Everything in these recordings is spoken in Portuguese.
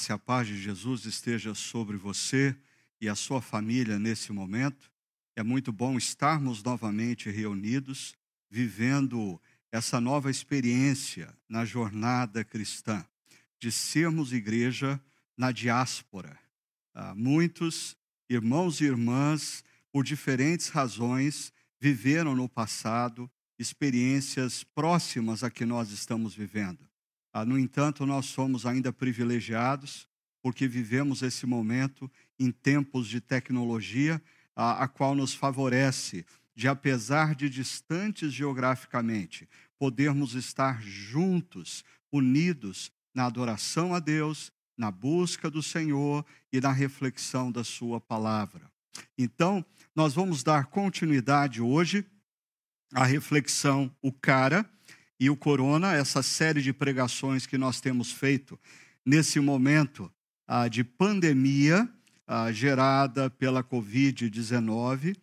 Graça e a paz de Jesus esteja sobre você e a sua família nesse momento. É muito bom estarmos novamente reunidos, vivendo essa nova experiência na jornada cristã, de sermos igreja na diáspora. Ah, muitos irmãos e irmãs, por diferentes razões, viveram no passado experiências próximas a que nós estamos vivendo. Ah, no entanto, nós somos ainda privilegiados porque vivemos esse momento em tempos de tecnologia, a, a qual nos favorece de, apesar de distantes geograficamente, podermos estar juntos, unidos na adoração a Deus, na busca do Senhor e na reflexão da Sua palavra. Então, nós vamos dar continuidade hoje à reflexão O Cara e o Corona, essa série de pregações que nós temos feito nesse momento ah, de pandemia ah, gerada pela Covid-19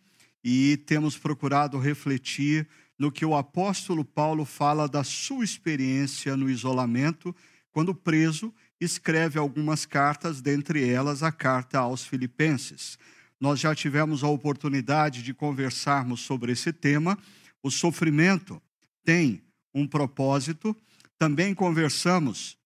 e temos procurado refletir no que o apóstolo Paulo fala da sua experiência no isolamento, quando preso, escreve algumas cartas, dentre elas a carta aos Filipenses. Nós já tivemos a oportunidade de conversarmos sobre esse tema. O sofrimento tem um propósito. Também conversamos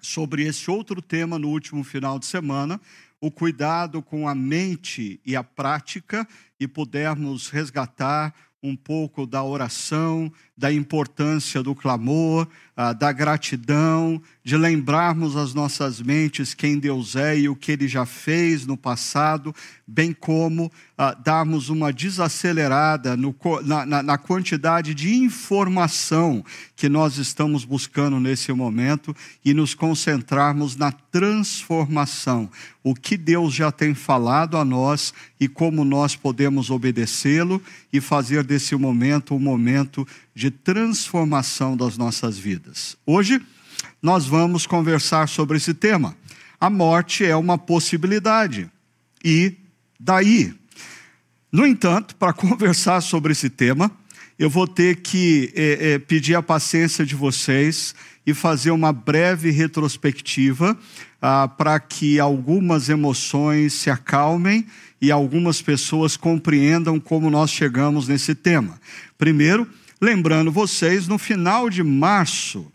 sobre esse outro tema no último final de semana, o cuidado com a mente e a prática, e pudermos resgatar um pouco da oração, da importância do clamor, ah, da gratidão, de lembrarmos as nossas mentes quem Deus é e o que Ele já fez no passado, bem como ah, darmos uma desacelerada no, na, na quantidade de informação que nós estamos buscando nesse momento e nos concentrarmos na transformação, o que Deus já tem falado a nós e como nós podemos obedecê-lo e fazer desse momento um momento de transformação das nossas vidas. Hoje, nós vamos conversar sobre esse tema. A morte é uma possibilidade. E daí? No entanto, para conversar sobre esse tema, eu vou ter que é, é, pedir a paciência de vocês e fazer uma breve retrospectiva ah, para que algumas emoções se acalmem e algumas pessoas compreendam como nós chegamos nesse tema. Primeiro, Lembrando vocês, no final de março,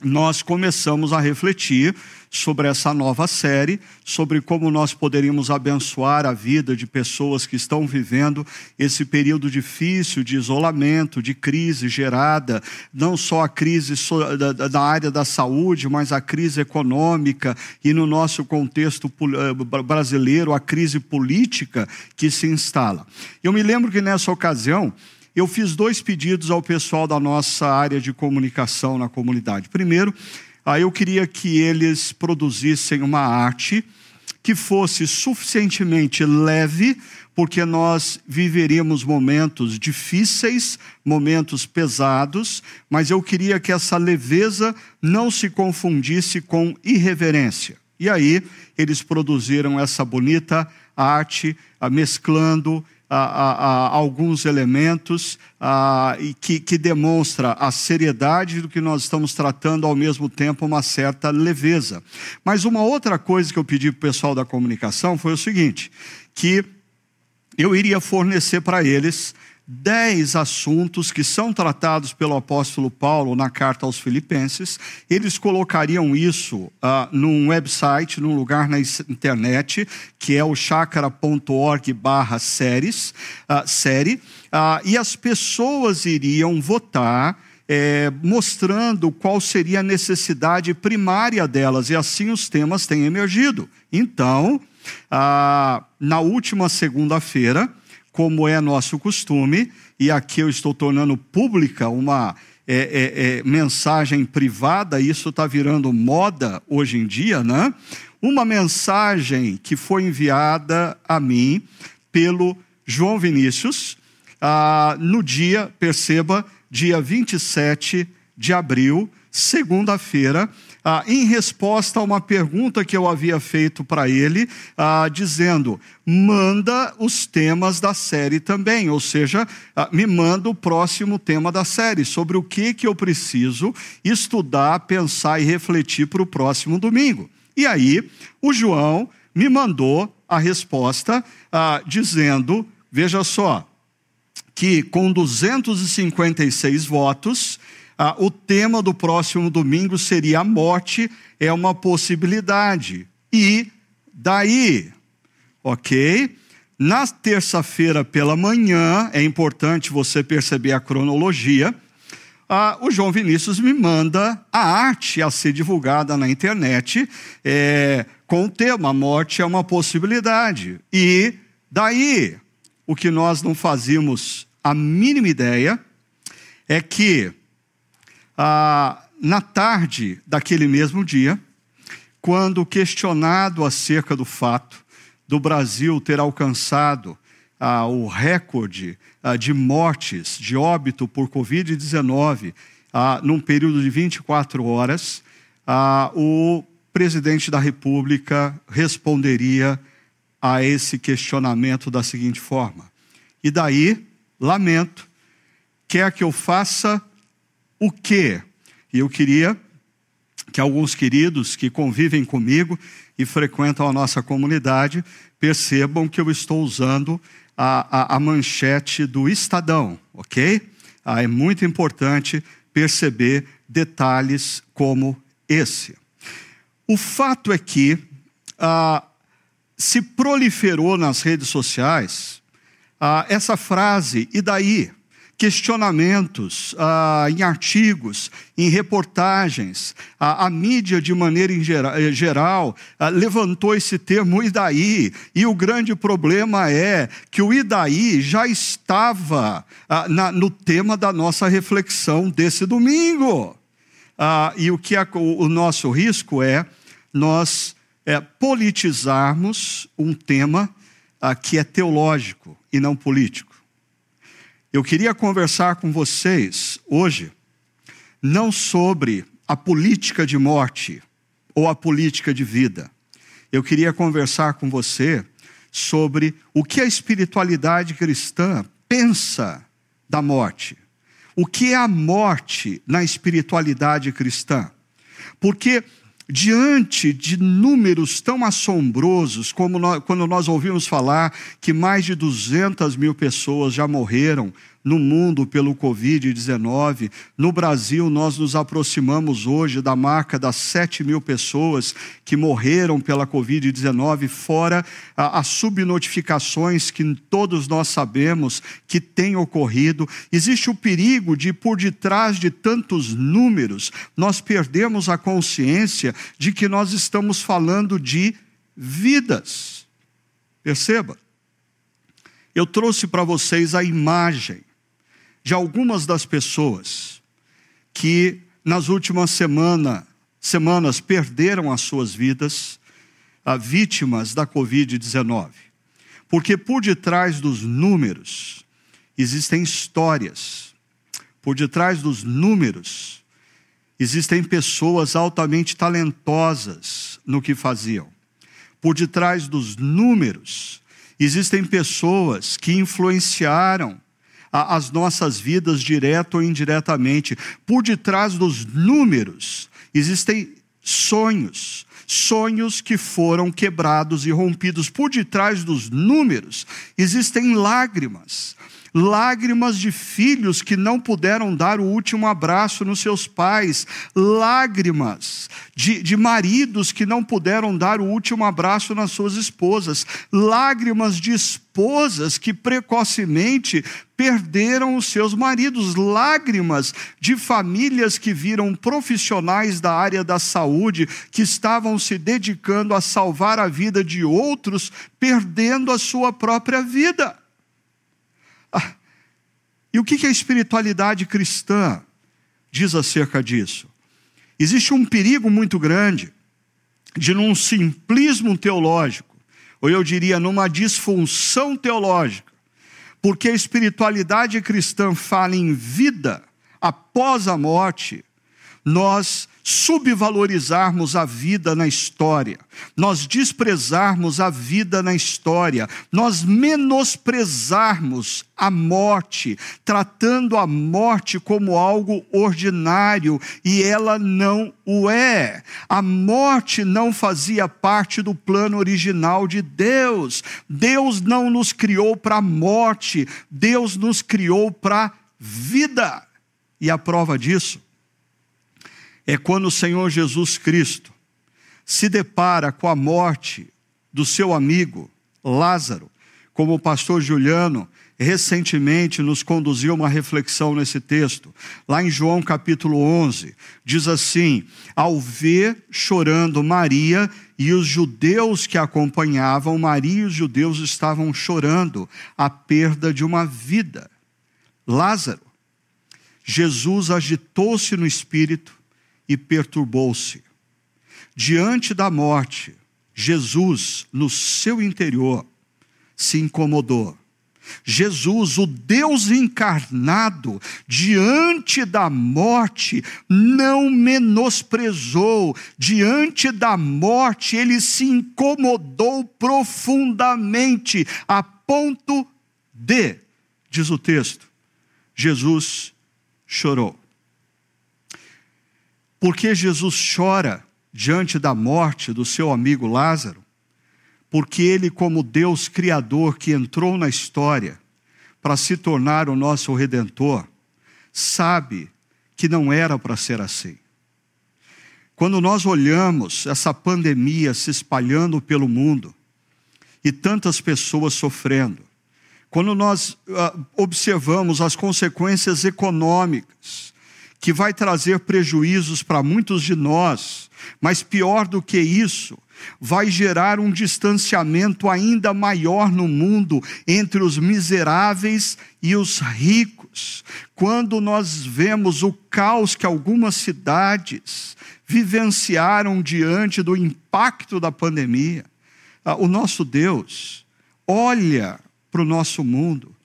nós começamos a refletir sobre essa nova série, sobre como nós poderíamos abençoar a vida de pessoas que estão vivendo esse período difícil de isolamento, de crise gerada, não só a crise da área da saúde, mas a crise econômica e, no nosso contexto eh, brasileiro, a crise política que se instala. Eu me lembro que nessa ocasião, eu fiz dois pedidos ao pessoal da nossa área de comunicação na comunidade. Primeiro, eu queria que eles produzissem uma arte que fosse suficientemente leve, porque nós viveríamos momentos difíceis, momentos pesados, mas eu queria que essa leveza não se confundisse com irreverência. E aí eles produziram essa bonita arte, mesclando alguns elementos que, que demonstra a seriedade do que nós estamos tratando, ao mesmo tempo uma certa leveza. Mas uma outra coisa que eu pedi para o pessoal da comunicação foi o seguinte, que eu iria fornecer para eles dez assuntos que são tratados pelo apóstolo Paulo na carta aos Filipenses. Eles colocariam isso uh, num website, num lugar na internet, que é o chakra.org barra séries, uh, série, uh, e as pessoas iriam votar é, mostrando qual seria a necessidade primária delas, e assim os temas têm emergido. Então, na última segunda-feira, como é nosso costume, e aqui eu estou tornando pública uma é, é, é, mensagem privada, isso está virando moda hoje em dia, né? Uma mensagem que foi enviada a mim pelo João Vinícius, ah, no dia, perceba, dia 27 de abril, segunda-feira, ah, em resposta a uma pergunta que eu havia feito para ele, ah, dizendo: manda os temas da série também, ou seja, ah, me manda o próximo tema da série, sobre o que, que eu preciso estudar, pensar e refletir para o próximo domingo. E aí, o João me mandou a resposta ah, dizendo: veja só, que com 256 votos, ah, o tema do próximo domingo seria a morte é uma possibilidade. E daí, ok? Na terça-feira pela manhã, é importante você perceber a cronologia. Ah, o João Vinícius me manda a arte a ser divulgada na internet é, com o tema Morte é uma possibilidade. E daí, o que nós não fazíamos a mínima ideia é que ah, na tarde daquele mesmo dia, quando questionado acerca do fato do Brasil ter alcançado ah, o recorde ah, de mortes, de óbito por Covid-19, ah, num período de 24 horas, ah, o presidente da República responderia a esse questionamento da seguinte forma: e daí, lamento, quer que eu faça o quê? E eu queria que alguns queridos que convivem comigo e frequentam a nossa comunidade percebam que eu estou usando a, a, a manchete do Estadão, ok? Ah, é muito importante perceber detalhes como esse. O fato é que ah, se proliferou nas redes sociais ah, essa frase, e daí? Questionamentos ah, em artigos, em reportagens. A, mídia, de maneira eh, geral, ah, levantou esse termo e daí. E o grande problema é que o e daí já estava ah, na, no tema da nossa reflexão desse domingo. Ah, e o que é, o, o nosso risco é nós é, politizarmos um tema ah, que é teológico e não político. Eu queria conversar com vocês hoje, não sobre a política de morte ou a política de vida. Eu queria conversar com você sobre o que a espiritualidade cristã pensa da morte. O que é a morte na espiritualidade cristã? Porque diante de números tão assombrosos, como nós, quando nós ouvimos falar que mais de 200 mil pessoas já morreram no mundo pelo Covid-19. No Brasil, nós nos aproximamos hoje da marca das 7 mil pessoas que morreram pela Covid-19, fora as subnotificações que todos nós sabemos que têm ocorrido. Existe o perigo de, por detrás de tantos números, nós perdemos a consciência de que nós estamos falando de vidas. Perceba. Eu trouxe para vocês a imagem de algumas das pessoas que nas últimas semana, semanas perderam as suas vidas, a vítimas da Covid-19. Porque por detrás dos números existem histórias, por detrás dos números existem pessoas altamente talentosas no que faziam. Por detrás dos números existem pessoas que influenciaram as nossas vidas, direto ou indiretamente. Por detrás dos números existem sonhos, sonhos que foram quebrados e rompidos. Por detrás dos números existem lágrimas, lágrimas de filhos que não puderam dar o último abraço nos seus pais, lágrimas de, de maridos que não puderam dar o último abraço nas suas esposas, lágrimas de esposas que precocemente perderam os seus maridos, lágrimas de famílias que viram profissionais da área da saúde que estavam se dedicando a salvar a vida de outros, perdendo a sua própria vida. Ah, e o que a espiritualidade cristã diz acerca disso? Existe um perigo muito grande de, num simplismo teológico, ou eu diria, numa disfunção teológica, porque a espiritualidade cristã fala em vida após a morte, nós subvalorizarmos a vida na história, nós desprezarmos a vida na história, nós menosprezarmos a morte, tratando a morte como algo ordinário e ela não o é. A morte não fazia parte do plano original de Deus. Deus não nos criou para a morte, Deus nos criou para vida. E a prova disso é quando o Senhor Jesus Cristo se depara com a morte do seu amigo Lázaro, como o pastor Juliano recentemente nos conduziu uma reflexão nesse texto. Lá em João capítulo 11, diz assim: Ao ver chorando Maria e os judeus que acompanhavam, Maria e os judeus estavam chorando a perda de uma vida. Lázaro. Jesus agitou-se no espírito e perturbou-se. Diante da morte, Jesus, no seu interior, se incomodou. Jesus, o Deus encarnado, diante da morte, não menosprezou, diante da morte, ele se incomodou profundamente, a ponto de, diz o texto, Jesus chorou. Por que Jesus chora diante da morte do seu amigo Lázaro? Porque ele, como Deus Criador que entrou na história para se tornar o nosso redentor, sabe que não era para ser assim. Quando nós olhamos essa pandemia se espalhando pelo mundo e tantas pessoas sofrendo, quando nós uh, observamos as consequências econômicas, que vai trazer prejuízos para muitos de nós, mas pior do que isso, vai gerar um distanciamento ainda maior no mundo entre os miseráveis e os ricos. Quando nós vemos o caos que algumas cidades vivenciaram diante do impacto da pandemia, ah, o nosso Deus olha para o nosso mundo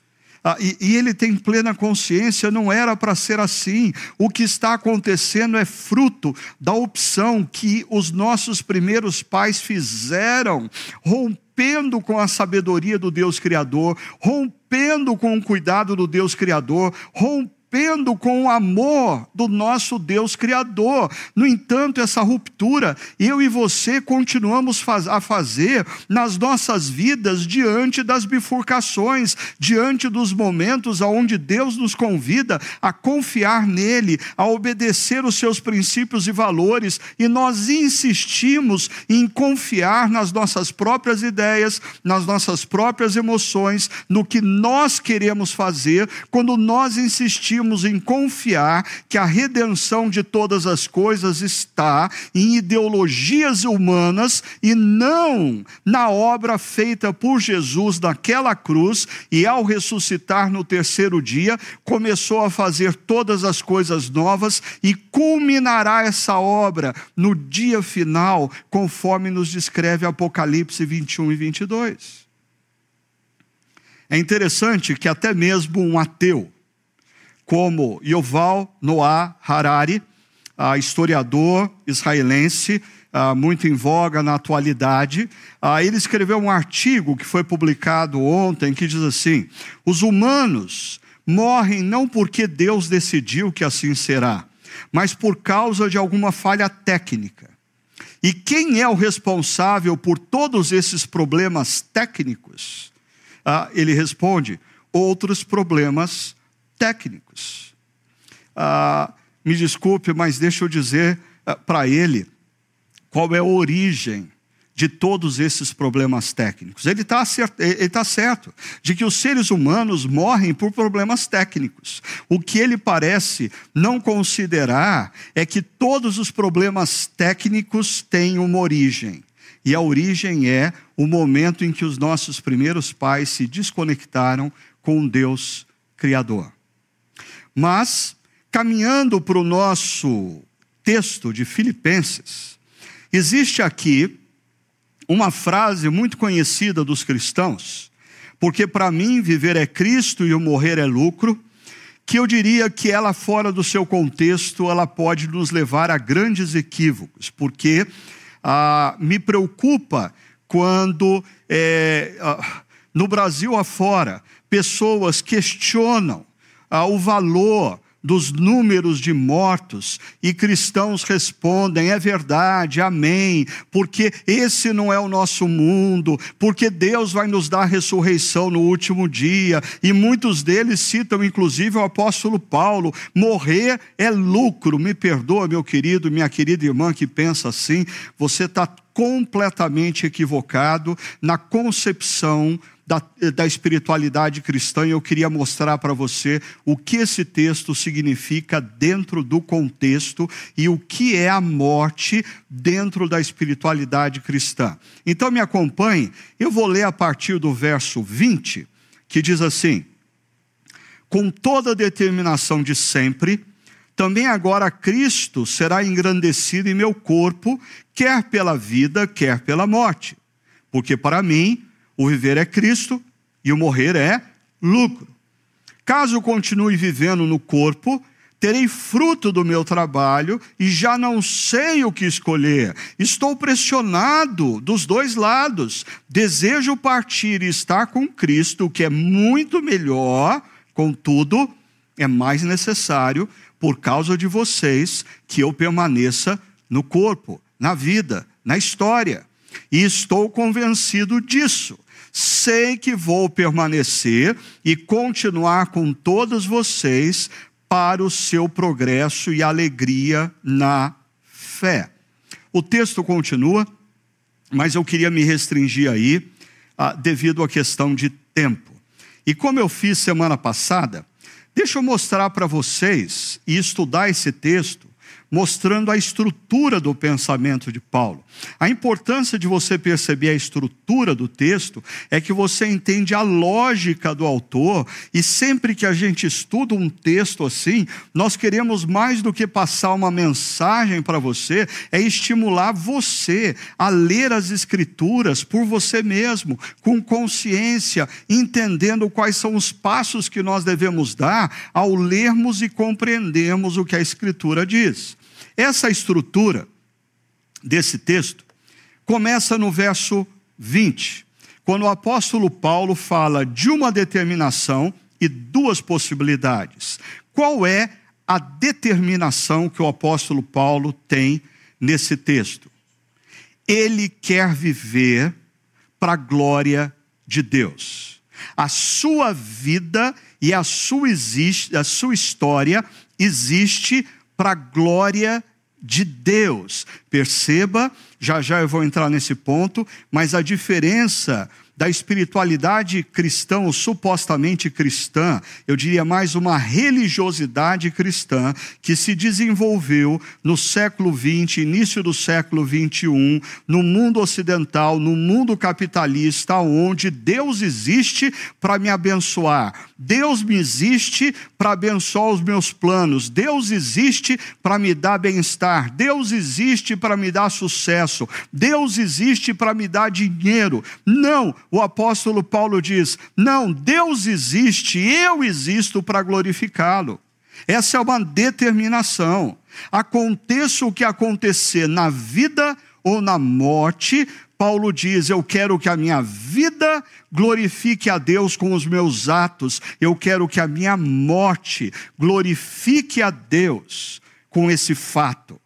ah, e, e ele tem plena consciência, não era para ser assim. O que está acontecendo é fruto da opção que os nossos primeiros pais fizeram, rompendo com a sabedoria do Deus Criador, rompendo com o cuidado do Deus Criador, rompendo rompendo com o amor do nosso Deus Criador. No entanto, essa ruptura eu e você continuamos a fazer nas nossas vidas diante das bifurcações, diante dos momentos onde Deus nos convida a confiar nele, a obedecer os seus princípios e valores, e nós insistimos em confiar nas nossas próprias ideias, nas nossas próprias emoções, no que nós queremos fazer, quando nós insistimos em confiar que a redenção de todas as coisas está em ideologias humanas e não na obra feita por Jesus naquela cruz e ao ressuscitar no terceiro dia, começou a fazer todas as coisas novas e culminará essa obra no dia final, conforme nos descreve Apocalipse 21 e 22. É interessante que até mesmo um ateu, como Yoval Noah Harari, historiador israelense, muito em voga na atualidade. ele escreveu um artigo que foi publicado ontem que diz assim: os humanos morrem não porque Deus decidiu que assim será, mas por causa de alguma falha técnica. E quem é o responsável por todos esses problemas técnicos? ele responde: outros problemas técnicos. Ah, me desculpe, mas deixa eu dizer ah, para ele qual é a origem de todos esses problemas técnicos. Ele está tá certo de que os seres humanos morrem por problemas técnicos. O que ele parece não considerar é que todos os problemas técnicos têm uma origem. E a origem é o momento em que os nossos primeiros pais se desconectaram com Deus Criador. Mas, caminhando para o nosso texto de Filipenses, existe aqui uma frase muito conhecida dos cristãos, porque para mim viver é Cristo e o morrer é lucro, que eu diria que ela, fora do seu contexto, ela pode nos levar a grandes equívocos, porque ah, me preocupa quando é, ah, no Brasil afora pessoas questionam ah, o valor dos números de mortos e cristãos respondem: é verdade, amém, porque esse não é o nosso mundo, porque Deus vai nos dar ressurreição no último dia. E muitos deles citam, inclusive, o apóstolo Paulo: morrer é lucro. Me perdoa, meu querido, minha querida irmã que pensa assim, você está completamente equivocado na concepção da, da espiritualidade cristã e eu queria mostrar para você o que esse texto significa dentro do contexto e o que é a morte dentro da espiritualidade cristã. Então me acompanhe, eu vou ler a partir do verso 20, que diz assim: Com toda a determinação de sempre, também agora Cristo será engrandecido em meu corpo, quer pela vida, quer pela morte. Porque para mim, o viver é Cristo e o morrer é lucro. Caso continue vivendo no corpo, terei fruto do meu trabalho e já não sei o que escolher. Estou pressionado dos dois lados. Desejo partir e estar com Cristo, que é muito melhor, contudo, é mais necessário, por causa de vocês, que eu permaneça no corpo, na vida, na história. E estou convencido disso sei que vou permanecer e continuar com todos vocês para o seu progresso e alegria na fé. O texto continua, mas eu queria me restringir aí ah, devido à questão de tempo. E como eu fiz semana passada, deixa eu mostrar para vocês e estudar esse texto mostrando a estrutura do pensamento de Paulo. A importância de você perceber a estrutura do texto é que você entende a lógica do autor, e sempre que a gente estuda um texto assim, nós queremos mais do que passar uma mensagem para você, é estimular você a ler as escrituras por você mesmo, com consciência, entendendo quais são os passos que nós devemos dar ao lermos e compreendermos o que a escritura diz. Essa estrutura desse texto começa no verso 20, quando o apóstolo Paulo fala de uma determinação e duas possibilidades. Qual é a determinação que o apóstolo Paulo tem nesse texto? Ele quer viver para a glória de Deus. A sua vida e a sua, existe, a sua história existe para a glória de Deus. Perceba, já já eu vou entrar nesse ponto, mas a diferença da espiritualidade cristã, ou supostamente cristã, eu diria mais uma religiosidade cristã que se desenvolveu no século XX, início do século XXI, no mundo ocidental, no mundo capitalista, onde Deus existe para me abençoar, Deus me existe para abençoar os meus planos, Deus existe para me dar bem-estar, Deus existe para me dar sucesso, Deus existe para me dar dinheiro. Não, o apóstolo Paulo diz: não, Deus existe, eu existo para glorificá-lo. Essa é uma determinação. Aconteça o que acontecer na vida ou na morte, Paulo diz: Eu quero que a minha vida glorifique a Deus com os meus atos, eu quero que a minha morte glorifique a Deus com esse fato.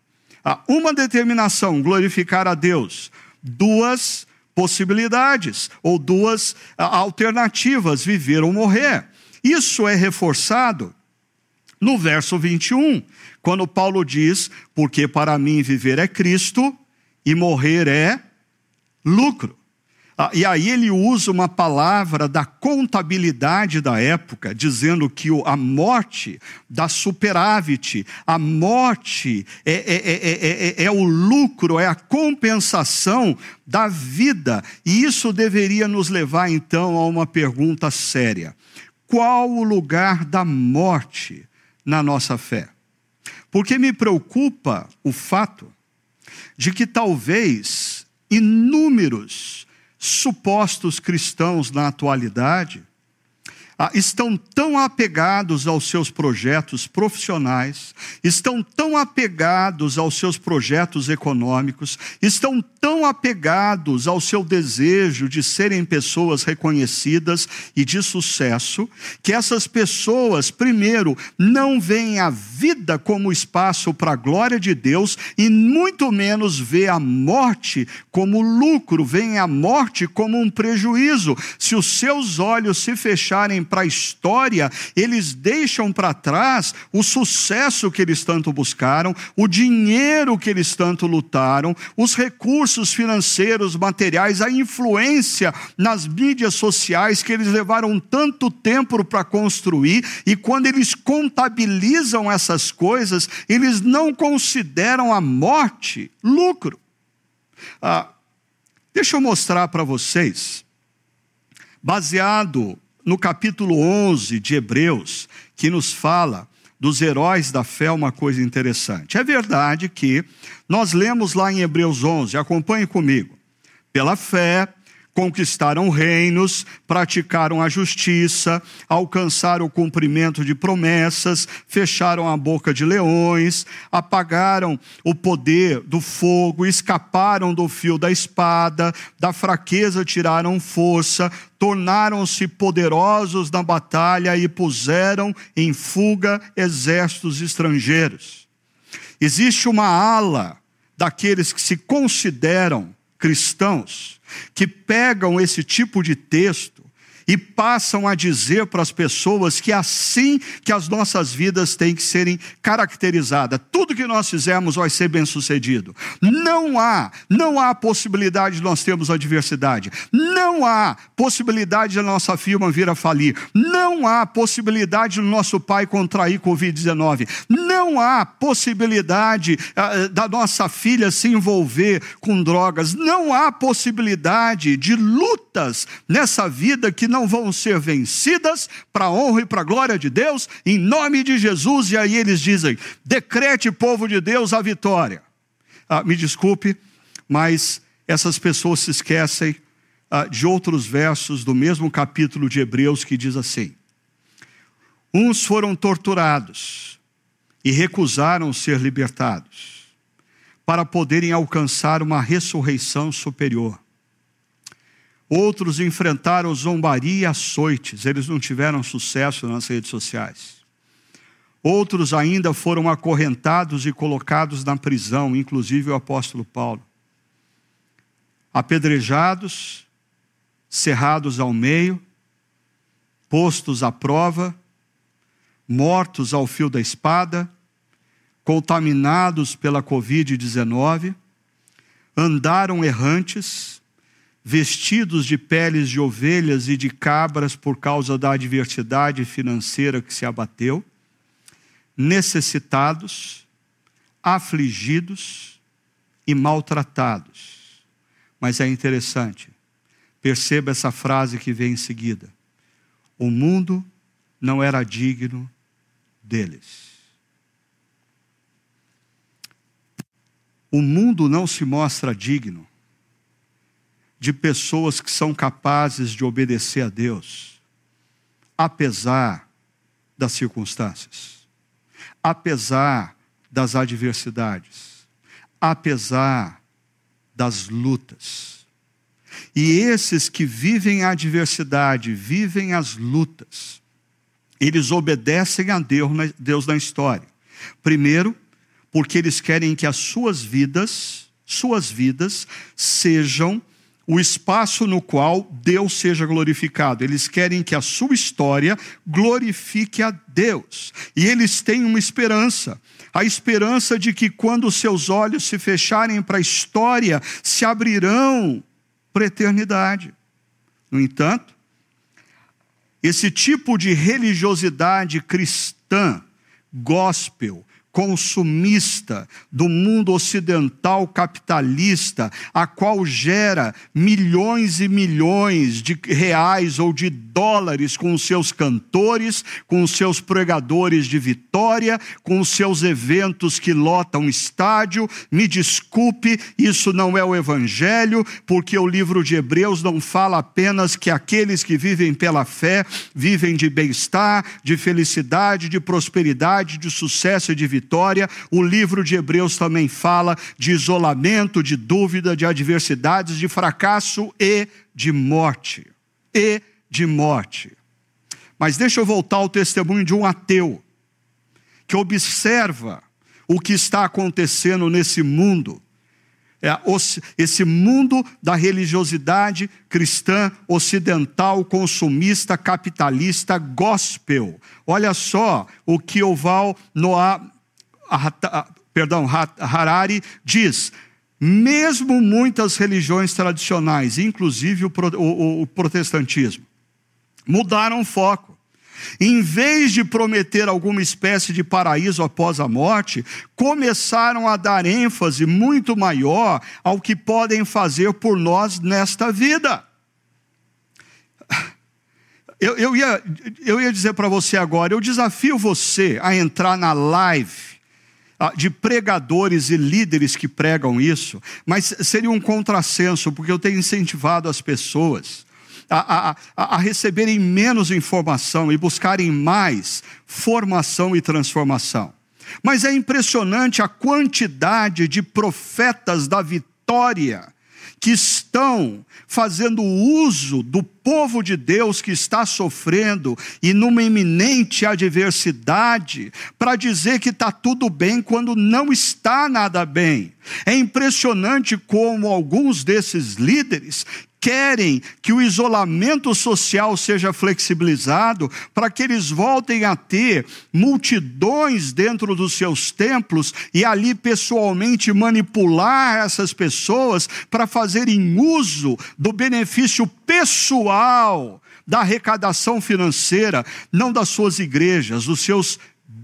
Uma determinação, glorificar a Deus. Duas, possibilidades ou duas alternativas: viver ou morrer. Isso é reforçado no verso 21, quando Paulo diz: Porque para mim viver é Cristo e morrer é lucro. Ah, e aí ele usa uma palavra da contabilidade da época, dizendo que a morte da superávit, a morte é, é, é, é, o lucro, é a compensação da vida. E isso deveria nos levar então a uma pergunta séria: qual o lugar da morte na nossa fé? Porque me preocupa o fato de que talvez inúmeros supostos cristãos na atualidade estão tão apegados aos seus projetos profissionais, estão tão apegados aos seus projetos econômicos, estão tão apegados ao seu desejo de serem pessoas reconhecidas e de sucesso, que essas pessoas, primeiro, não veem a vida como espaço para a glória de Deus e muito menos vê a morte como lucro, veem a morte como um prejuízo. Se os seus olhos se fecharem para a história, eles deixam para trás o sucesso que eles tanto buscaram, o dinheiro que eles tanto lutaram, os recursos financeiros, materiais, a influência nas mídias sociais que eles levaram tanto tempo para construir, e quando eles contabilizam essas coisas, eles não consideram a morte lucro. Ah, deixa eu mostrar para vocês, baseado no capítulo 11 de Hebreus, que nos fala dos heróis da fé, uma coisa interessante. É verdade que nós lemos lá em Hebreus 11, acompanhe comigo. Pela fé, conquistaram reinos, praticaram a justiça, alcançaram o cumprimento de promessas, fecharam a boca de leões, apagaram o poder do fogo, escaparam do fio da espada, da fraqueza tiraram força, tornaram-se poderosos na batalha e puseram em fuga exércitos estrangeiros. Existe uma ala daqueles que se consideram cristãos que pegam esse tipo de texto e passam a dizer para as pessoas que é assim que as nossas vidas têm que serem caracterizadas. Tudo que nós fizermos vai ser bem sucedido. Não há, não há possibilidade de nós termos adversidade. Não há possibilidade da nossa firma vir a falir. Não há possibilidade do nosso pai contrair Covid-19. Não há possibilidade uh, da nossa filha se envolver com drogas. Não há possibilidade de lutas nessa vida que não não vão ser vencidas para a honra e para a glória de Deus, em nome de Jesus. E aí eles dizem: decrete, povo de Deus, a vitória. Ah, me desculpe, mas essas pessoas se esquecem ah, de outros versos do mesmo capítulo de Hebreus que diz assim: Uns foram torturados e recusaram ser libertados, para poderem alcançar uma ressurreição superior. Outros enfrentaram zombaria e açoites, eles não tiveram sucesso nas redes sociais. Outros ainda foram acorrentados e colocados na prisão, inclusive o apóstolo Paulo. Apedrejados, cerrados ao meio, postos à prova, mortos ao fio da espada, contaminados pela Covid-19, andaram errantes, vestidos de peles de ovelhas e de cabras por causa da adversidade financeira que se abateu, necessitados, afligidos e maltratados. Mas é interessante, perceba essa frase que vem em seguida: o mundo não era digno deles. O mundo não se mostra digno de pessoas que são capazes de obedecer a Deus, apesar das circunstâncias, apesar das adversidades, apesar das lutas. E esses que vivem a adversidade, vivem as lutas, eles obedecem a Deus na, Deus na história. Primeiro, porque eles querem que as suas vidas, suas vidas, sejam o espaço no qual Deus seja glorificado. Eles querem que a sua história glorifique a Deus. E eles têm uma esperança. A esperança de que quando seus olhos se fecharem para a história, se abrirão para a eternidade. No entanto, esse tipo de religiosidade cristã, gospel, consumista do mundo ocidental capitalista, a qual gera milhões e milhões de reais ou de dólares com seus cantores, com seus pregadores de vitória, com seus eventos que lotam estádio. Me desculpe, isso não é o evangelho, porque o livro de Hebreus não fala apenas que aqueles que vivem pela fé vivem de bem-estar, de felicidade, de prosperidade, de sucesso e de vitória vitória. O livro de Hebreus também fala de isolamento, de dúvida, de adversidades, de fracasso e de morte. E de morte. Mas deixa eu voltar ao testemunho de um ateu que observa o que está acontecendo nesse mundo. É, esse mundo da religiosidade cristã ocidental, consumista, capitalista, gospel. Olha só o que Oval Noah perdão, Harari diz: mesmo muitas religiões tradicionais, inclusive o, o, o protestantismo, mudaram o foco. Em vez de prometer alguma espécie de paraíso após a morte, começaram a dar ênfase muito maior ao que podem fazer por nós nesta vida. Eu, eu ia, eu ia dizer para você agora: eu desafio você a entrar na live de pregadores e líderes que pregam isso, mas seria um contrassenso, porque eu tenho incentivado as pessoas a, a, a, receberem menos informação e buscarem mais formação e transformação. Mas é impressionante a quantidade de profetas da vitória que estão fazendo uso do povo de Deus que está sofrendo e numa iminente adversidade para dizer que está tudo bem quando não está nada bem. É impressionante como alguns desses líderes querem que o isolamento social seja flexibilizado para que eles voltem a ter multidões dentro dos seus templos e ali pessoalmente manipular essas pessoas para fazerem uso do benefício pessoal da arrecadação financeira, não das suas igrejas, dos seus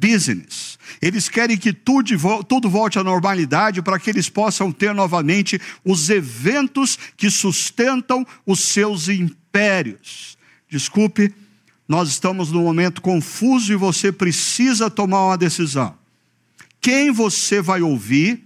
business. Eles querem que tudo, tudo volte à normalidade para que eles possam ter novamente os eventos que sustentam os seus impérios. Desculpe, nós estamos num momento confuso e você precisa tomar uma decisão. Quem você vai ouvir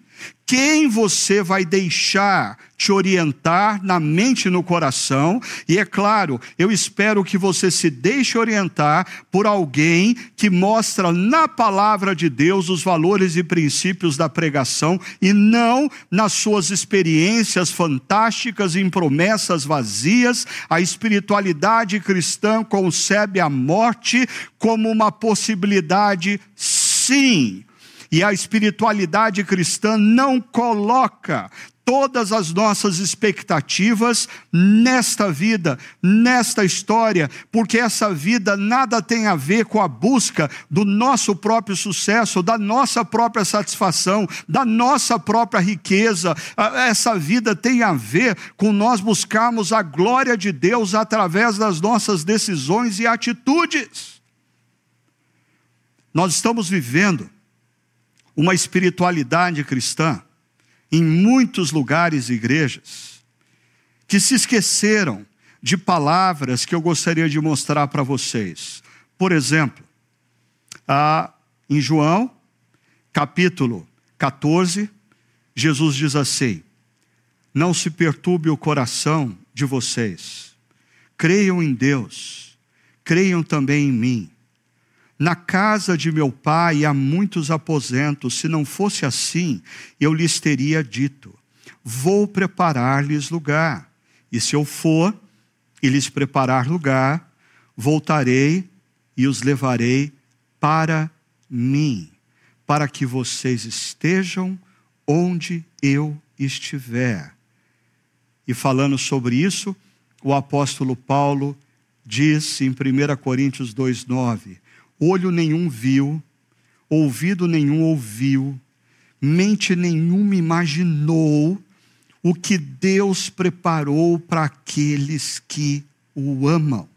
quem você vai deixar te orientar na mente e no coração. E é claro, eu espero que você se deixe orientar por alguém que mostra na palavra de Deus os valores e princípios da pregação e não nas suas experiências fantásticas em promessas vazias. A espiritualidade cristã concebe a morte como uma possibilidade, sim e a espiritualidade cristã não coloca todas as nossas expectativas nesta vida, nesta história, porque essa vida nada tem a ver com a busca do nosso próprio sucesso, da nossa própria satisfação, da nossa própria riqueza. Essa vida tem a ver com nós buscarmos a glória de Deus através das nossas decisões e atitudes. Nós estamos vivendo uma espiritualidade cristã em muitos lugares e igrejas que se esqueceram de palavras que eu gostaria de mostrar para vocês. Por exemplo, em João, capítulo 14, Jesus diz assim: Não se perturbe o coração de vocês, creiam em Deus, creiam também em mim. Na casa de meu pai há muitos aposentos, se não fosse assim, eu lhes teria dito: Vou preparar-lhes lugar. E se eu for e lhes preparar lugar, voltarei e os levarei para mim, para que vocês estejam onde eu estiver. E falando sobre isso, o apóstolo Paulo diz em 1 Coríntios 2,9: olho nenhum viu, ouvido nenhum ouviu, mente nenhuma imaginou o que Deus preparou para aqueles que o amam.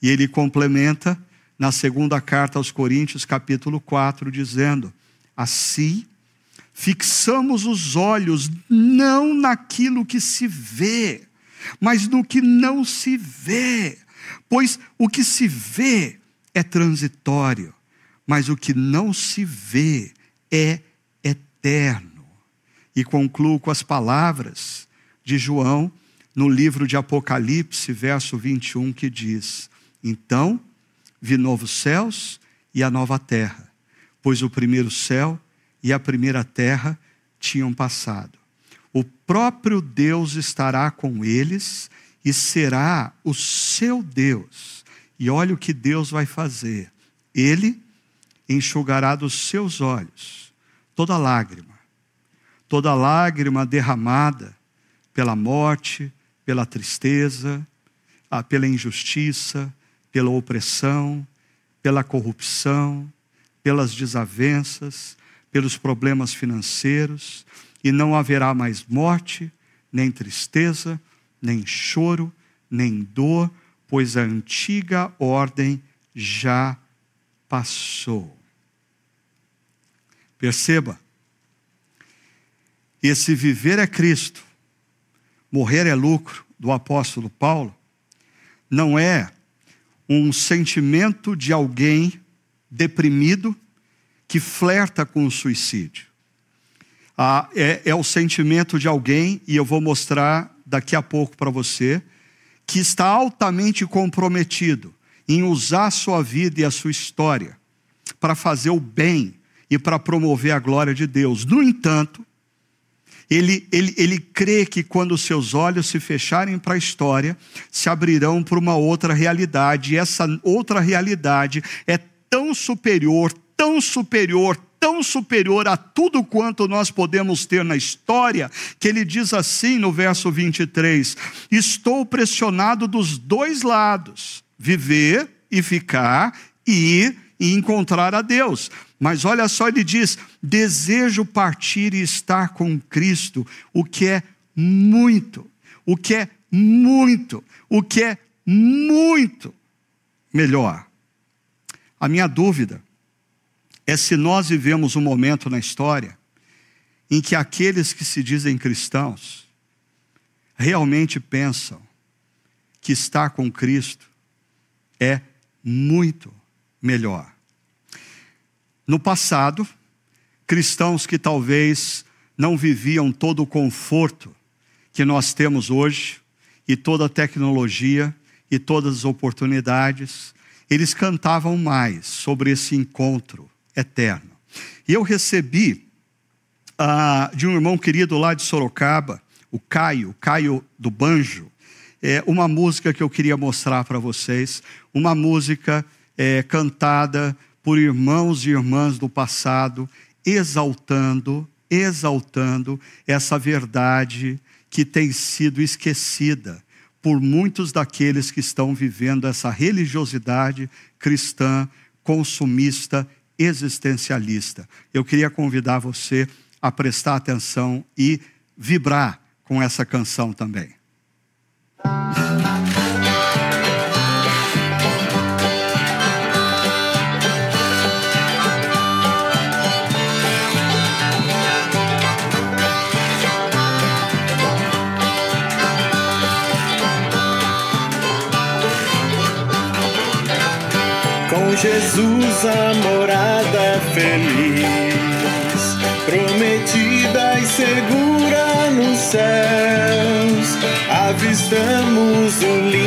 E ele complementa na segunda carta aos Coríntios, capítulo 4, dizendo: Assim, fixamos os olhos não naquilo que se vê, mas no que não se vê, pois o que se vê é transitório, mas o que não se vê é eterno. E concluo com as palavras de João no livro de Apocalipse, verso 21, que diz: Então vi novos céus e a nova terra, pois o primeiro céu e a primeira terra tinham passado. O próprio Deus estará com eles e será o seu Deus. E olha o que Deus vai fazer: Ele enxugará dos seus olhos toda lágrima, toda lágrima derramada pela morte, pela tristeza, ah, pela injustiça, pela opressão, pela corrupção, pelas desavenças, pelos problemas financeiros, e não haverá mais morte, nem tristeza, nem choro, nem dor, pois a antiga ordem já passou. Perceba, esse viver é Cristo, morrer é lucro do apóstolo Paulo, não é um sentimento de alguém deprimido que flerta com o suicídio. Ah, é, é o sentimento de alguém, e eu vou mostrar daqui a pouco para você, que está altamente comprometido em usar a sua vida e a sua história para fazer o bem e para promover a glória de Deus. No entanto, ele, ele, ele crê que quando seus olhos se fecharem para a história, se abrirão para uma outra realidade, e essa outra realidade é tão superior, tão superior, tão superior a tudo quanto nós podemos ter na história, que ele diz assim no verso 23: Estou pressionado dos dois lados, viver e ficar, ir e encontrar a Deus. Mas olha só, ele diz: desejo partir e estar com Cristo, o que é muito, o que é muito, o que é muito melhor. A minha dúvida é se nós vivemos um momento na história em que aqueles que se dizem cristãos realmente pensam que estar com Cristo é muito melhor. No passado, cristãos que talvez não viviam todo o conforto que nós temos hoje, e toda a tecnologia, e todas as oportunidades, eles cantavam mais sobre esse encontro eterno. E eu recebi ah, de um irmão querido lá de Sorocaba, o Caio, Caio do Banjo, é, uma música que eu queria mostrar para vocês, uma música é, cantada por irmãos e irmãs do passado, exaltando, exaltando essa verdade que tem sido esquecida por muitos daqueles que estão vivendo essa religiosidade cristã, consumista, existencialista. Eu queria convidar você a prestar atenção e vibrar com essa canção também. Jesus a morada feliz, prometida e segura nos céus, avistamos o lindo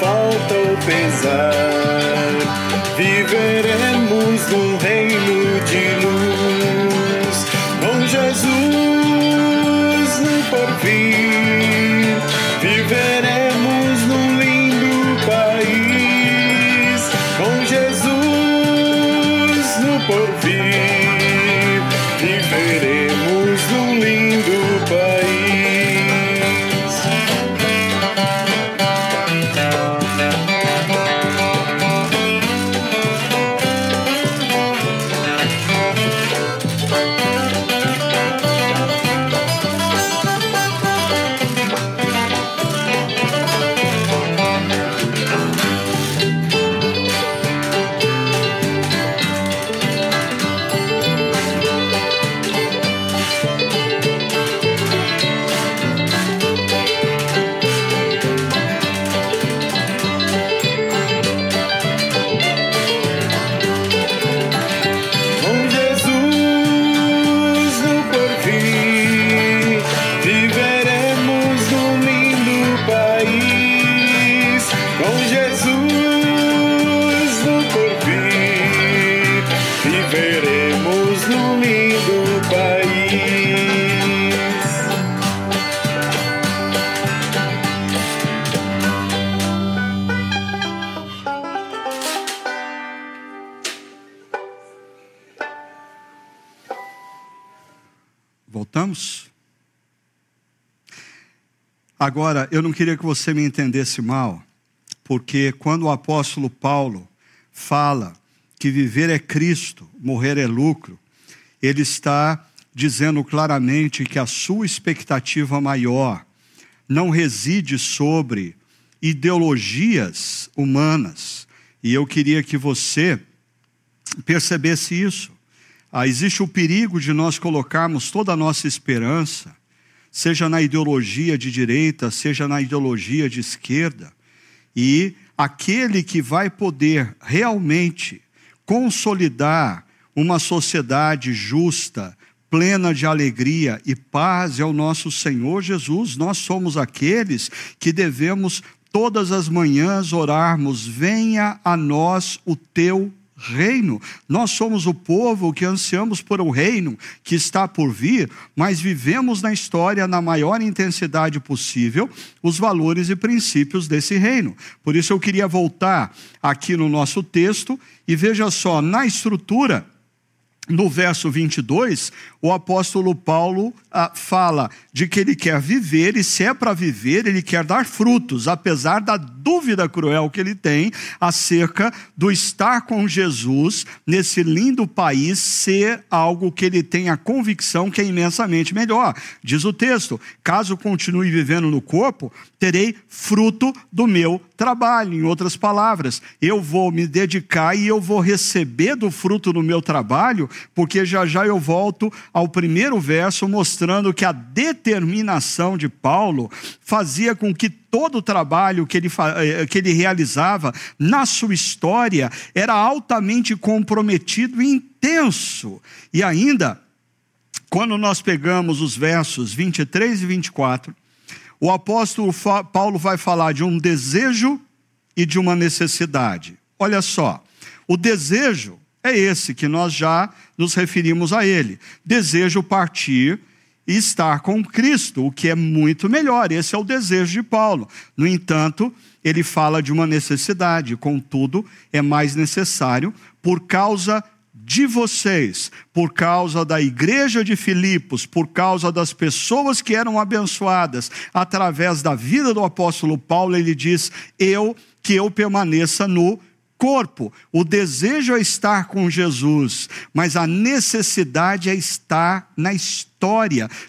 falta ou pesar, viveremos num reino Agora, eu não queria que você me entendesse mal, porque quando o apóstolo Paulo fala que viver é Cristo, morrer é lucro, ele está dizendo claramente que a sua expectativa maior não reside sobre ideologias humanas. E eu queria que você percebesse isso. Ah, existe o perigo de nós colocarmos toda a nossa esperança, seja na ideologia de direita, seja na ideologia de esquerda, e aquele que vai poder realmente consolidar uma sociedade justa, plena de alegria e paz é o nosso Senhor Jesus. Nós somos aqueles que devemos todas as manhãs orarmos: venha a nós o teu reino. Nós somos o povo que ansiamos por um reino que está por vir, mas vivemos na história na maior intensidade possível os valores e princípios desse reino. Por isso eu queria voltar aqui no nosso texto e veja só, na estrutura no verso 22, o apóstolo Paulo ah, fala de que ele quer viver, e se é para viver, ele quer dar frutos, apesar da dúvida cruel que ele tem acerca do estar com Jesus nesse lindo país ser algo que ele tem a convicção que é imensamente melhor. Diz o texto: caso continue vivendo no corpo, terei fruto do meu trabalho. Em outras palavras, eu vou me dedicar e eu vou receber do fruto do meu trabalho, porque já já eu volto ao primeiro verso mostrando que a determinação de Paulo fazia com que todo o trabalho que ele, que ele realizava na sua história era altamente comprometido e intenso. E ainda, quando nós pegamos os versos 23 e 24, o apóstolo Paulo vai falar de um desejo e de uma necessidade. Olha só, o desejo é esse que nós já nos referimos a ele. Desejo partir e estar com Cristo, o que é muito melhor. Esse é o desejo de Paulo. No entanto, ele fala de uma necessidade, contudo, é mais necessário por causa de vocês, por causa da igreja de Filipos, por causa das pessoas que eram abençoadas através da vida do apóstolo Paulo, ele diz: "Eu que eu permaneça no corpo. O desejo é estar com Jesus, mas a necessidade é estar na história.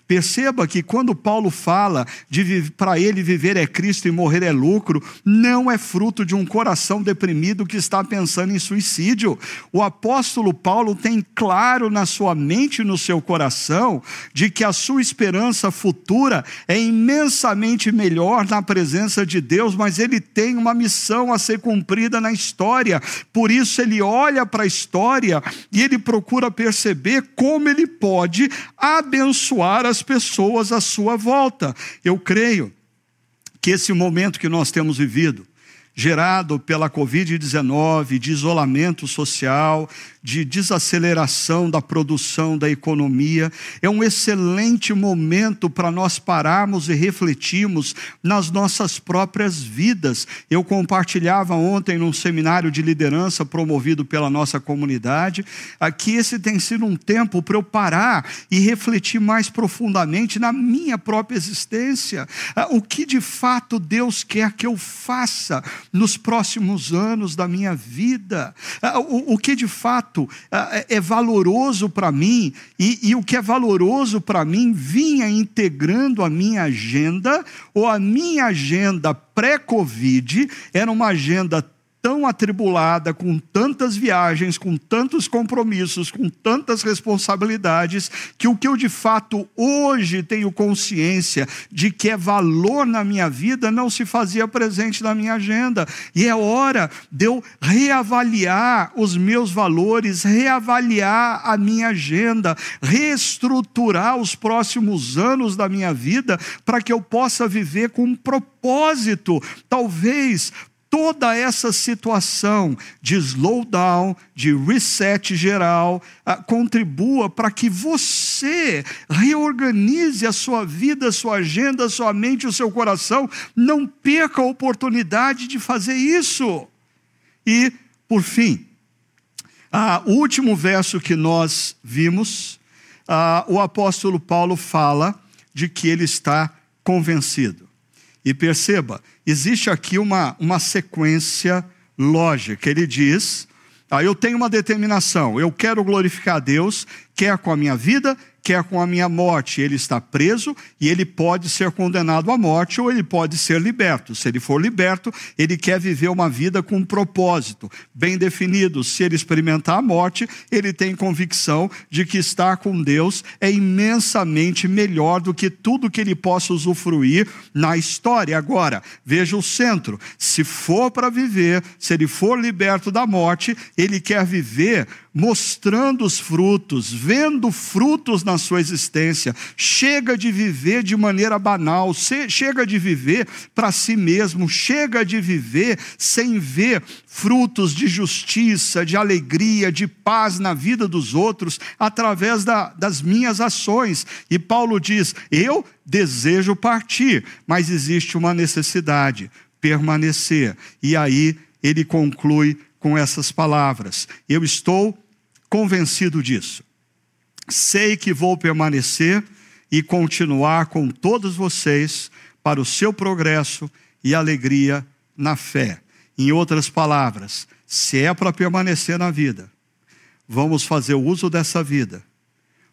Perceba que quando Paulo fala de para ele viver é Cristo e morrer é lucro, não é fruto de um coração deprimido que está pensando em suicídio. O apóstolo Paulo tem claro na sua mente e no seu coração de que a sua esperança futura é imensamente melhor na presença de Deus, mas ele tem uma missão a ser cumprida na história. Por isso ele olha para a história e ele procura perceber como ele pode abençoar abençoar as pessoas à sua volta. Eu creio que esse momento que nós temos vivido, gerado pela Covid-19, de isolamento social, de desaceleração da produção da economia. É um excelente momento para nós pararmos e refletirmos nas nossas próprias vidas. Eu compartilhava ontem num seminário de liderança promovido pela nossa comunidade, que esse tem sido um tempo para eu parar e refletir mais profundamente na minha própria existência. Ah, o que de fato Deus quer que eu faça nos próximos anos da minha vida? Ah, o que de fato fato é, é valoroso para mim, e, e o que é valoroso para mim vinha integrando a minha agenda, ou a minha agenda pré-Covid era uma agenda tão atribulada, com tantas viagens, com tantos compromissos, com tantas responsabilidades, que o que eu de fato hoje tenho consciência de que é valor na minha vida não se fazia presente na minha agenda. E é hora de eu reavaliar os meus valores, reavaliar a minha agenda, reestruturar os próximos anos da minha vida para que eu possa viver com um propósito. Talvez toda essa situação de slowdown, de reset geral, uh, contribua para que você reorganize a sua vida, a sua agenda, a sua mente, o seu coração. Não perca a oportunidade de fazer isso. E, por fim, uh, o último verso que nós vimos, uh, o apóstolo Paulo fala de que ele está convencido. E perceba, existe aqui uma, uma sequência lógica. Ele diz: ah, eu tenho uma determinação, eu quero glorificar a Deus, quer com a minha vida, quer com a minha morte. Ele está preso e ele pode ser condenado à morte ou ele pode ser liberto. Se ele for liberto, ele quer viver uma vida com um propósito bem definido. Se ele experimentar a morte, ele tem convicção de que estar com Deus é imensamente melhor do que tudo que ele possa usufruir na história. Agora, veja o centro: se for para viver, se ele for liberto da morte, ele quer viver mostrando os frutos, vendo frutos na sua existência. Chega de viver de maneira banal, chega de viver para si mesmo, chega de viver sem ver frutos de justiça, de alegria, de paz na vida dos outros através da, das minhas ações. E Paulo diz: Eu desejo partir, mas existe uma necessidade, permanecer. E aí ele conclui com essas palavras: Eu estou convencido disso. Sei que vou permanecer e continuar com todos vocês para o seu progresso e alegria na fé. Em outras palavras, se é para permanecer na vida, vamos fazer uso dessa vida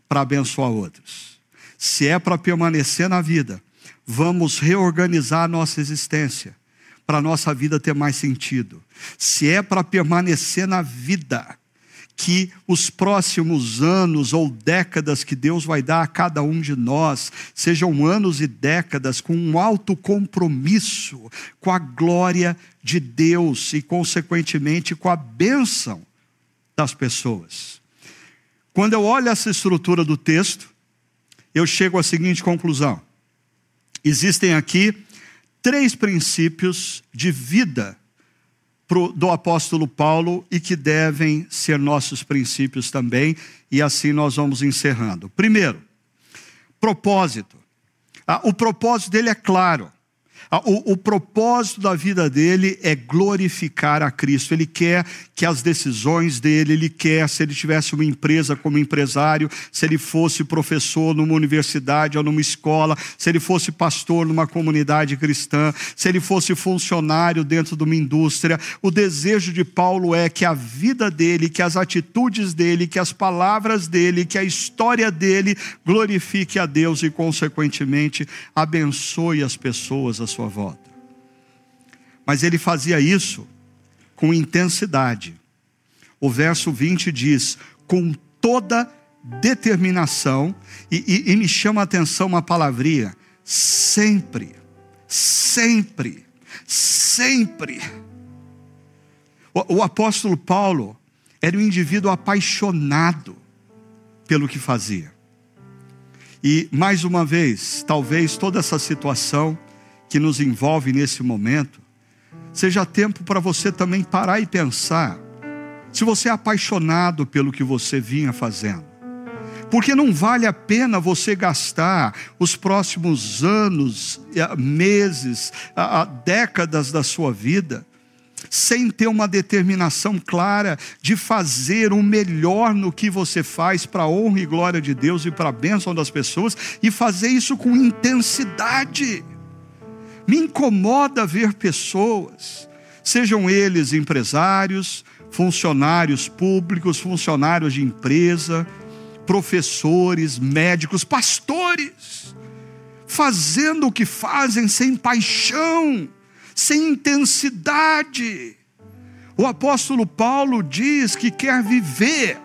para abençoar outros. Se é para permanecer na vida, vamos reorganizar nossa existência para nossa vida ter mais sentido. Se é para permanecer na vida, que os próximos anos ou décadas que Deus vai dar a cada um de nós sejam anos e décadas com um alto compromisso com a glória de Deus e, consequentemente, com a bênção das pessoas. Quando eu olho essa estrutura do texto, eu chego à seguinte conclusão: existem aqui três princípios de vida do apóstolo Paulo e que devem ser nossos princípios também, e assim nós vamos encerrando. Primeiro, propósito. Ah, o propósito dele é claro. O, o, propósito da vida dele é glorificar a Cristo. Ele quer que as decisões dele, ele quer, se ele tivesse uma empresa como empresário, se ele fosse professor numa universidade ou numa escola, se ele fosse pastor numa comunidade cristã, se ele fosse funcionário dentro de uma indústria, o desejo de Paulo é que a vida dele, que as atitudes dele, que as palavras dele, que a história dele glorifique a Deus e, consequentemente, abençoe as pessoas sua volta. Mas ele fazia isso com intensidade. O verso 20 diz: com toda determinação, e, e, e me chama a atenção uma palavrinha: sempre, sempre, sempre. O, o apóstolo Paulo era um indivíduo apaixonado pelo que fazia. E mais uma vez, talvez toda essa situação que nos envolve nesse momento, seja tempo para você também parar e pensar se você é apaixonado pelo que você vinha fazendo. Porque não vale a pena você gastar os próximos anos, meses, décadas da sua vida sem ter uma determinação clara de fazer o melhor no que você faz para a honra e glória de Deus e para a bênção das pessoas e fazer isso com intensidade. Me incomoda ver pessoas, sejam eles empresários, funcionários públicos, funcionários de empresa, professores, médicos, pastores, fazendo o que fazem sem paixão, sem intensidade. O apóstolo Paulo diz que quer viver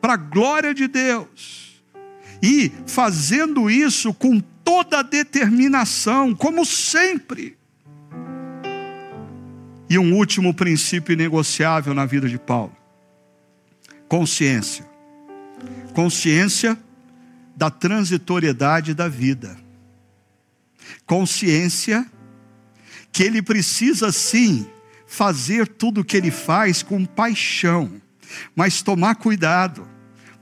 para a glória de Deus, e fazendo isso com toda determinação, como sempre. E um último princípio negociável na vida de Paulo: consciência. Consciência da transitoriedade da vida. Consciência que ele precisa sim fazer tudo o que ele faz com paixão, mas tomar cuidado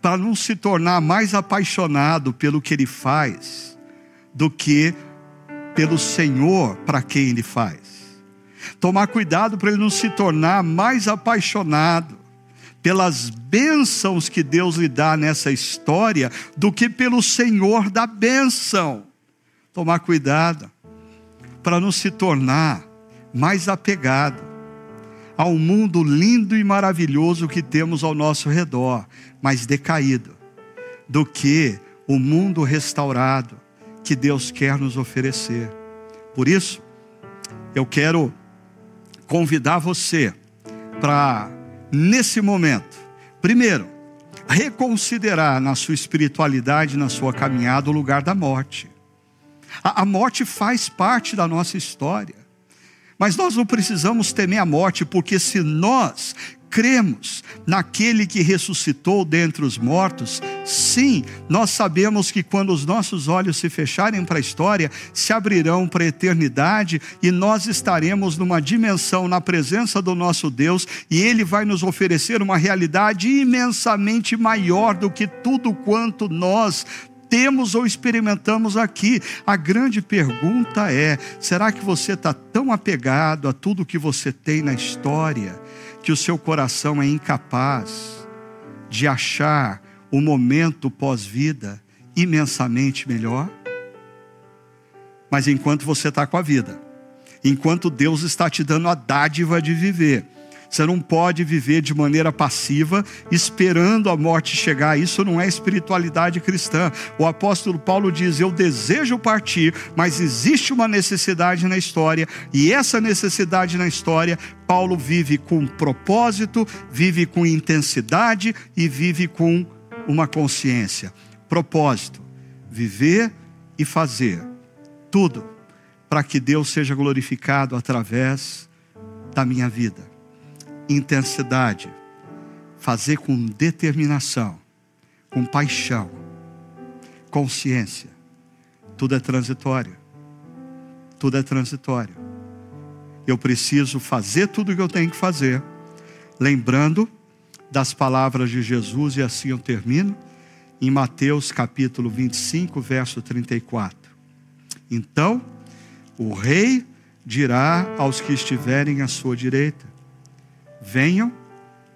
para não se tornar mais apaixonado pelo que ele faz do que pelo Senhor para quem ele faz. Tomar cuidado para ele não se tornar mais apaixonado pelas bênçãos que Deus lhe dá nessa história do que pelo Senhor da bênção. Tomar cuidado para não se tornar mais apegado ao mundo lindo e maravilhoso que temos ao nosso redor, mas decaído, do que o mundo restaurado que Deus quer nos oferecer. Por isso, eu quero convidar você para, nesse momento, primeiro, reconsiderar na sua espiritualidade, na sua caminhada, o lugar da morte. A, a morte faz parte da nossa história. Mas nós não precisamos temer a morte, porque se nós cremos naquele que ressuscitou dentre os mortos, sim, nós sabemos que quando os nossos olhos se fecharem para a história, se abrirão para a eternidade e nós estaremos numa dimensão na presença do nosso Deus e Ele vai nos oferecer uma realidade imensamente maior do que tudo quanto nós temos ou experimentamos aqui. A grande pergunta é: será que você está tão apegado a tudo que você tem na história que o seu coração é incapaz de achar o momento pós-vida imensamente melhor? Mas enquanto você está com a vida, enquanto Deus está te dando a dádiva de viver, você não pode viver de maneira passiva, esperando a morte chegar. Isso não é espiritualidade cristã. O apóstolo Paulo diz: Eu desejo partir, mas existe uma necessidade na história, e essa necessidade na história, Paulo vive com propósito, vive com intensidade e vive com uma consciência. Propósito: viver e fazer tudo para que Deus seja glorificado através da minha vida intensidade, fazer com determinação, com paixão, consciência. Tudo é transitório. Tudo é transitório. Eu preciso fazer tudo o que eu tenho que fazer, lembrando das palavras de Jesus, e assim eu termino, em Mateus capítulo 25, verso 34. Então, o rei dirá aos que estiverem à sua direita: Venham,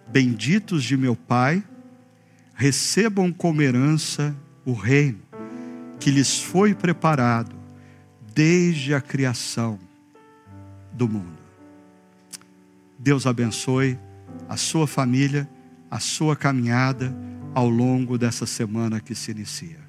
benditos de meu Pai, recebam como herança o reino que lhes foi preparado desde a criação do mundo. Deus abençoe a sua família, a sua caminhada ao longo dessa semana que se inicia.